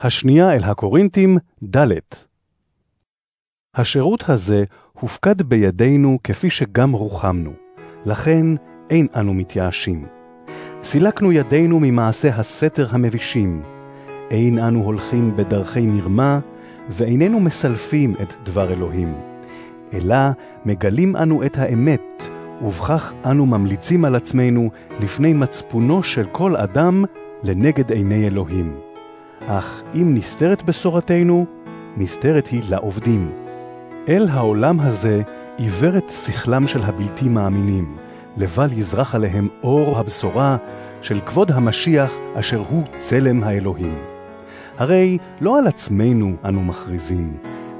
השנייה אל הקורינתים, ד' השירות הזה הופקד בידינו כפי שגם רוחמנו, לכן אין אנו מתייאשים. סילקנו ידינו ממעשה הסתר המבישים, אין אנו הולכים בדרכי מרמה, ואיננו מסלפים את דבר אלוהים, אלא מגלים אנו את האמת, ובכך אנו ממליצים על עצמנו לפני מצפונו של כל אדם לנגד עיני אלוהים. אך אם נסתרת בשורתנו, נסתרת היא לעובדים. אל העולם הזה עיוורת שכלם של הבלתי מאמינים, לבל יזרח עליהם אור הבשורה של כבוד המשיח אשר הוא צלם האלוהים. הרי לא על עצמנו אנו מכריזים,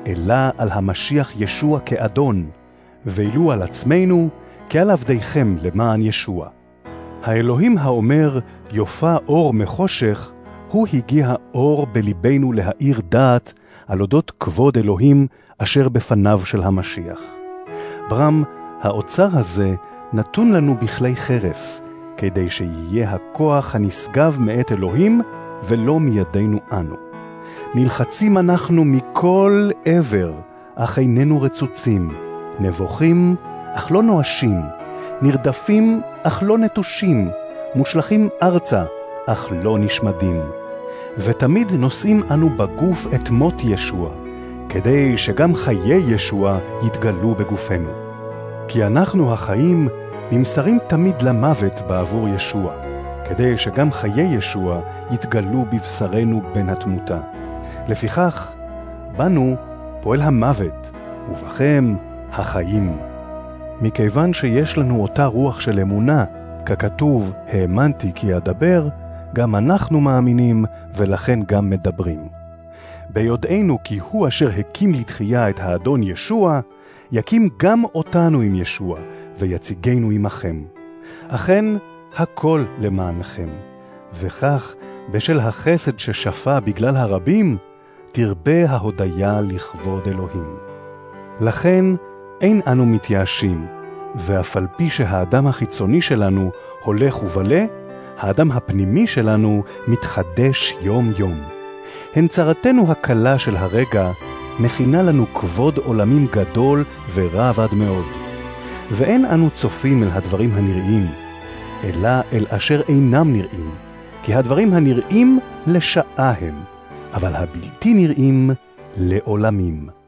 אלא על המשיח ישוע כאדון, ואילו על עצמנו, כעל עבדיכם למען ישוע. האלוהים האומר, יופה אור מחושך, הוא הגיע אור בלבנו להאיר דעת על אודות כבוד אלוהים אשר בפניו של המשיח. ברם, האוצר הזה נתון לנו בכלי חרס, כדי שיהיה הכוח הנשגב מאת אלוהים ולא מידינו אנו. נלחצים אנחנו מכל עבר, אך איננו רצוצים, נבוכים, אך לא נואשים, נרדפים, אך לא נטושים, מושלכים ארצה, אך לא נשמדים. ותמיד נושאים אנו בגוף את מות ישוע, כדי שגם חיי ישוע יתגלו בגופנו. כי אנחנו החיים נמסרים תמיד למוות בעבור ישוע, כדי שגם חיי ישוע יתגלו בבשרנו בין התמותה. לפיכך, בנו פועל המוות, ובכם החיים. מכיוון שיש לנו אותה רוח של אמונה, ככתוב, האמנתי כי אדבר, גם אנחנו מאמינים, ולכן גם מדברים. ביודענו כי הוא אשר הקים לתחייה את האדון ישוע, יקים גם אותנו עם ישוע, ויציגנו עמכם. אכן, הכל למענכם. וכך, בשל החסד ששפע בגלל הרבים, תרבה ההודיה לכבוד אלוהים. לכן, אין אנו מתייאשים, ואף על פי שהאדם החיצוני שלנו הולך ובלה, האדם הפנימי שלנו מתחדש יום-יום. הנצרתנו הקלה של הרגע מכינה לנו כבוד עולמים גדול ורב עד מאוד. ואין אנו צופים אל הדברים הנראים, אלא אל אשר אינם נראים, כי הדברים הנראים לשעה הם, אבל הבלתי נראים לעולמים.